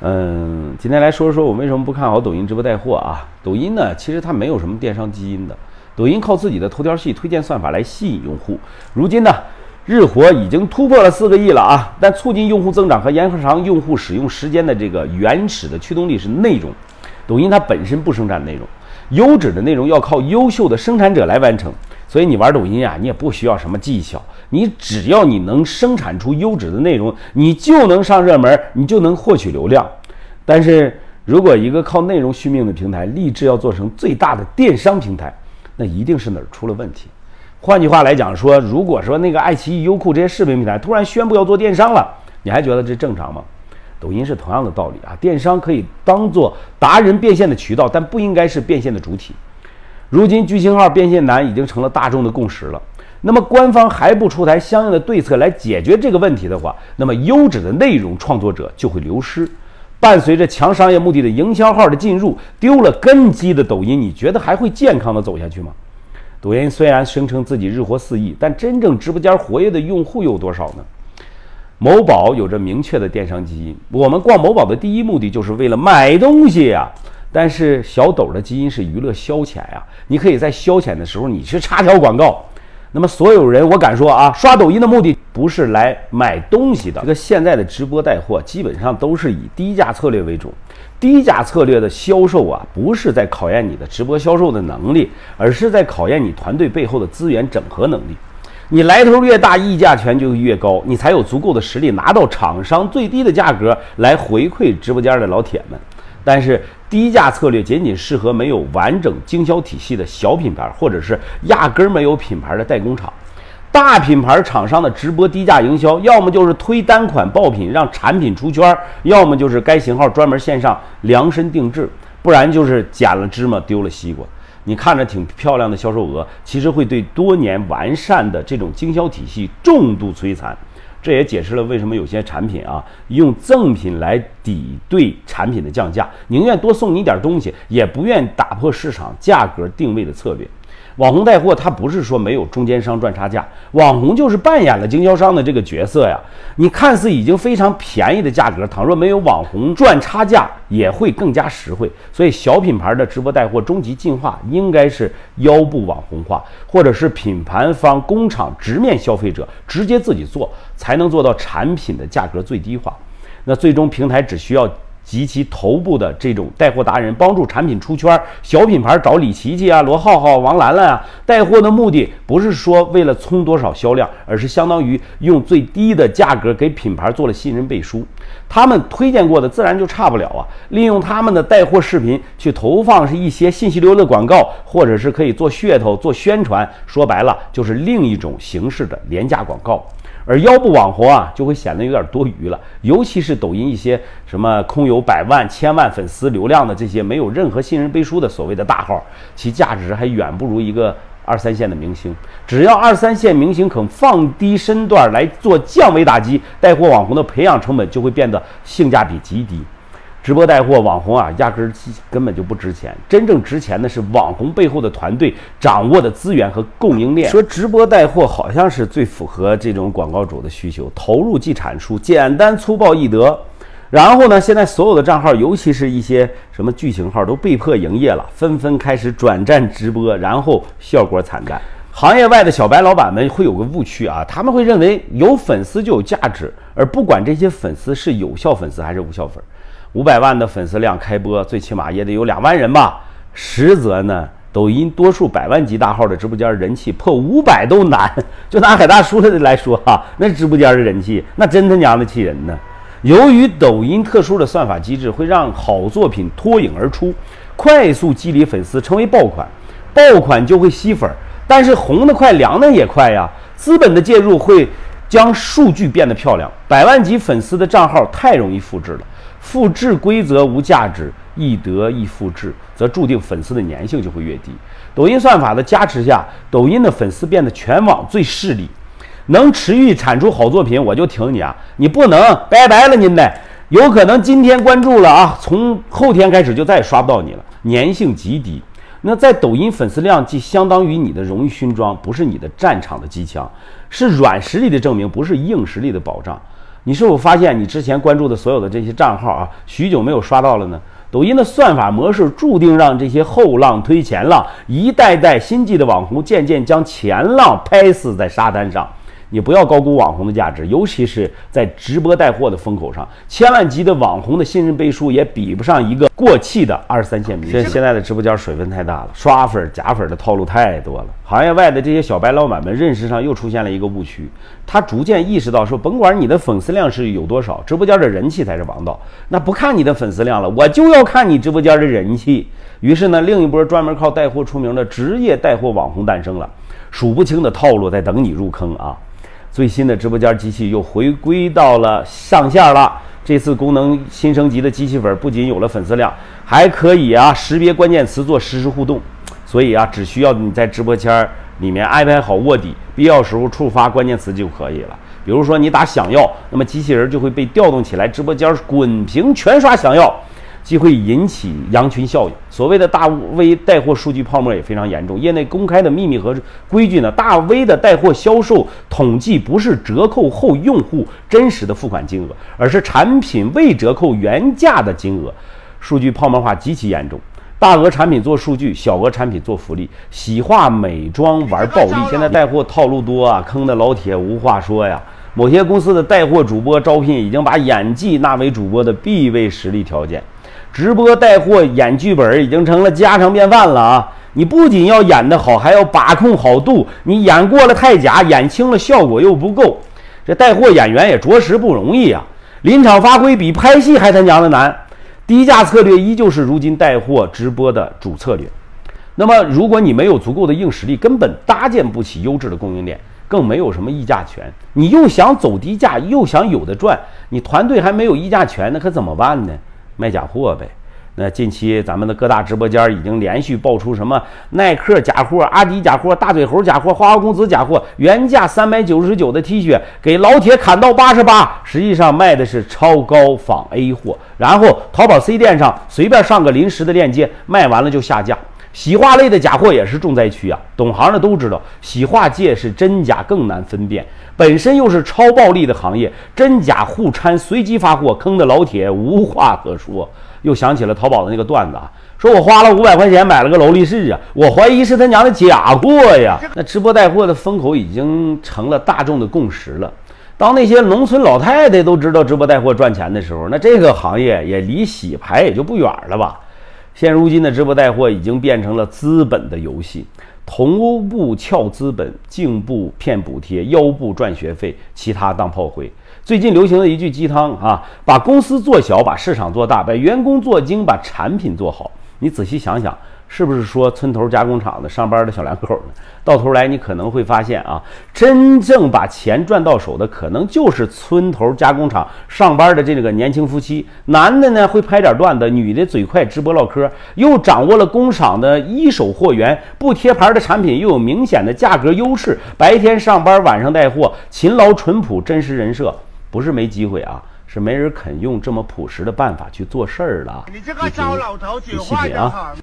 嗯，今天来说说我为什么不看好抖音直播带货啊？抖音呢，其实它没有什么电商基因的，抖音靠自己的头条系推荐算法来吸引用户。如今呢，日活已经突破了四个亿了啊！但促进用户增长和延长用户使用时间的这个原始的驱动力是内容。抖音它本身不生产内容，优质的内容要靠优秀的生产者来完成。所以你玩抖音啊，你也不需要什么技巧，你只要你能生产出优质的内容，你就能上热门，你就能获取流量。但是如果一个靠内容续命的平台立志要做成最大的电商平台，那一定是哪儿出了问题。换句话来讲说，如果说那个爱奇艺、优酷这些视频平台突然宣布要做电商了，你还觉得这正常吗？抖音是同样的道理啊，电商可以当做达人变现的渠道，但不应该是变现的主体。如今巨星号变现难已经成了大众的共识了。那么官方还不出台相应的对策来解决这个问题的话，那么优质的内容创作者就会流失。伴随着强商业目的的营销号的进入，丢了根基的抖音，你觉得还会健康的走下去吗？抖音虽然声称自己日活四亿，但真正直播间活跃的用户有多少呢？某宝有着明确的电商基因，我们逛某宝的第一目的就是为了买东西呀。但是小抖的基因是娱乐消遣呀，你可以在消遣的时候你去插条广告。那么所有人，我敢说啊，刷抖音的目的不是来买东西的。这个现在的直播带货基本上都是以低价策略为主，低价策略的销售啊，不是在考验你的直播销售的能力，而是在考验你团队背后的资源整合能力。你来头越大，溢价权就越高，你才有足够的实力拿到厂商最低的价格来回馈直播间的老铁们。但是低价策略仅仅适合没有完整经销体系的小品牌，或者是压根儿没有品牌的代工厂。大品牌厂商的直播低价营销，要么就是推单款爆品让产品出圈儿，要么就是该型号专门线上量身定制，不然就是捡了芝麻丢了西瓜。你看着挺漂亮的销售额，其实会对多年完善的这种经销体系重度摧残。这也解释了为什么有些产品啊用赠品来抵对产品的降价，宁愿多送你点东西，也不愿打破市场价格定位的策略。网红带货，它不是说没有中间商赚差价，网红就是扮演了经销商的这个角色呀。你看似已经非常便宜的价格，倘若没有网红赚差价，也会更加实惠。所以，小品牌的直播带货终极进化应该是腰部网红化，或者是品牌方工厂直面消费者，直接自己做，才能做到产品的价格最低化。那最终平台只需要。及其头部的这种带货达人，帮助产品出圈。小品牌找李琦琦啊、罗浩浩、王兰兰啊，带货的目的不是说为了冲多少销量，而是相当于用最低的价格给品牌做了信任背书。他们推荐过的自然就差不了啊。利用他们的带货视频去投放是一些信息流的广告，或者是可以做噱头、做宣传。说白了，就是另一种形式的廉价广告。而腰部网红啊，就会显得有点多余了。尤其是抖音一些什么空有百万、千万粉丝流量的这些没有任何信任背书的所谓的大号，其价值还远不如一个二三线的明星。只要二三线明星肯放低身段来做降维打击，带货网红的培养成本就会变得性价比极低。直播带货网红啊，压根儿根本就不值钱。真正值钱的是网红背后的团队掌握的资源和供应链。说直播带货好像是最符合这种广告主的需求，投入即产出，简单粗暴易得。然后呢，现在所有的账号，尤其是一些什么剧情号，都被迫营业了，纷纷开始转战直播，然后效果惨淡。行业外的小白老板们会有个误区啊，他们会认为有粉丝就有价值，而不管这些粉丝是有效粉丝还是无效粉。五百万的粉丝量开播，最起码也得有两万人吧。实则呢，抖音多数百万级大号的直播间人气破五百都难。就拿海大叔的来说哈，那直播间的人气那真他娘的气人呢。由于抖音特殊的算法机制，会让好作品脱颖而出，快速激励粉丝成为爆款，爆款就会吸粉。但是红的快，凉的也快呀。资本的介入会将数据变得漂亮，百万级粉丝的账号太容易复制了。复制规则无价值，易得易复制，则注定粉丝的粘性就会越低。抖音算法的加持下，抖音的粉丝变得全网最势利，能持续产出好作品，我就挺你啊！你不能，拜拜了您嘞！有可能今天关注了啊，从后天开始就再也刷不到你了，粘性极低。那在抖音粉丝量既相当于你的荣誉勋章，不是你的战场的机枪，是软实力的证明，不是硬实力的保障。你是否发现你之前关注的所有的这些账号啊，许久没有刷到了呢？抖音的算法模式注定让这些后浪推前浪，一代代新晋的网红渐渐将前浪拍死在沙滩上。你不要高估网红的价值，尤其是在直播带货的风口上，千万级的网红的信任背书也比不上一个过气的二三线明星。现在的直播间水分太大了，刷粉假粉的套路太多了。行业外的这些小白老板们认识上又出现了一个误区，他逐渐意识到说，甭管你的粉丝量是有多少，直播间的人气才是王道。那不看你的粉丝量了，我就要看你直播间的人气。于是呢，另一波专门靠带货出名的职业带货网红诞生了，数不清的套路在等你入坑啊！最新的直播间机器又回归到了上线了。这次功能新升级的机器粉不仅有了粉丝量，还可以啊识别关键词做实时互动。所以啊，只需要你在直播间里面安排好卧底，必要时候触发关键词就可以了。比如说你打想要，那么机器人就会被调动起来，直播间滚屏全刷想要。既会引起羊群效应，所谓的大 V 带货数据泡沫也非常严重。业内公开的秘密和规矩呢？大 V 的带货销售统计不是折扣后用户真实的付款金额，而是产品未折扣原价的金额。数据泡沫化极其严重，大额产品做数据，小额产品做福利，洗化美妆玩暴利。现在带货套路多啊，坑的老铁无话说呀。某些公司的带货主播招聘已经把演技纳为主播的必备实力条件。直播带货演剧本已经成了家常便饭了啊！你不仅要演得好，还要把控好度。你演过了太假，演轻了效果又不够。这带货演员也着实不容易啊！临场发挥比拍戏还他娘的难。低价策略依旧是如今带货直播的主策略。那么，如果你没有足够的硬实力，根本搭建不起优质的供应链，更没有什么议价权。你又想走低价，又想有的赚，你团队还没有议价权，那可怎么办呢？卖假货呗。那近期咱们的各大直播间已经连续爆出什么耐克假货、阿迪假货、大嘴猴假货、花花公子假货，原价三百九十九的 T 恤给老铁砍到八十八，实际上卖的是超高仿 A 货。然后淘宝 C 店上随便上个临时的链接，卖完了就下架。洗化类的假货也是重灾区啊！懂行的都知道，洗化界是真假更难分辨，本身又是超暴利的行业，真假互掺，随机发货，坑的老铁无话可说。又想起了淘宝的那个段子啊，说我花了五百块钱买了个劳力士啊，我怀疑是他娘的假货呀！那直播带货的风口已经成了大众的共识了。当那些农村老太太都知道直播带货赚钱的时候，那这个行业也离洗牌也就不远了吧？现如今的直播带货已经变成了资本的游戏，头部撬资本，颈部骗补贴，腰部赚学费，其他当炮灰。最近流行的一句鸡汤啊，把公司做小，把市场做大，把员工做精，把产品做好。你仔细想想。是不是说村头加工厂的上班的小两口呢？到头来你可能会发现啊，真正把钱赚到手的，可能就是村头加工厂上班的这个年轻夫妻。男的呢会拍点段子，女的嘴快直播唠嗑，又掌握了工厂的一手货源，不贴牌的产品又有明显的价格优势。白天上班，晚上带货，勤劳淳朴，真实人设，不是没机会啊，是没人肯用这么朴实的办法去做事儿的。你这个糟老头子，细品啊！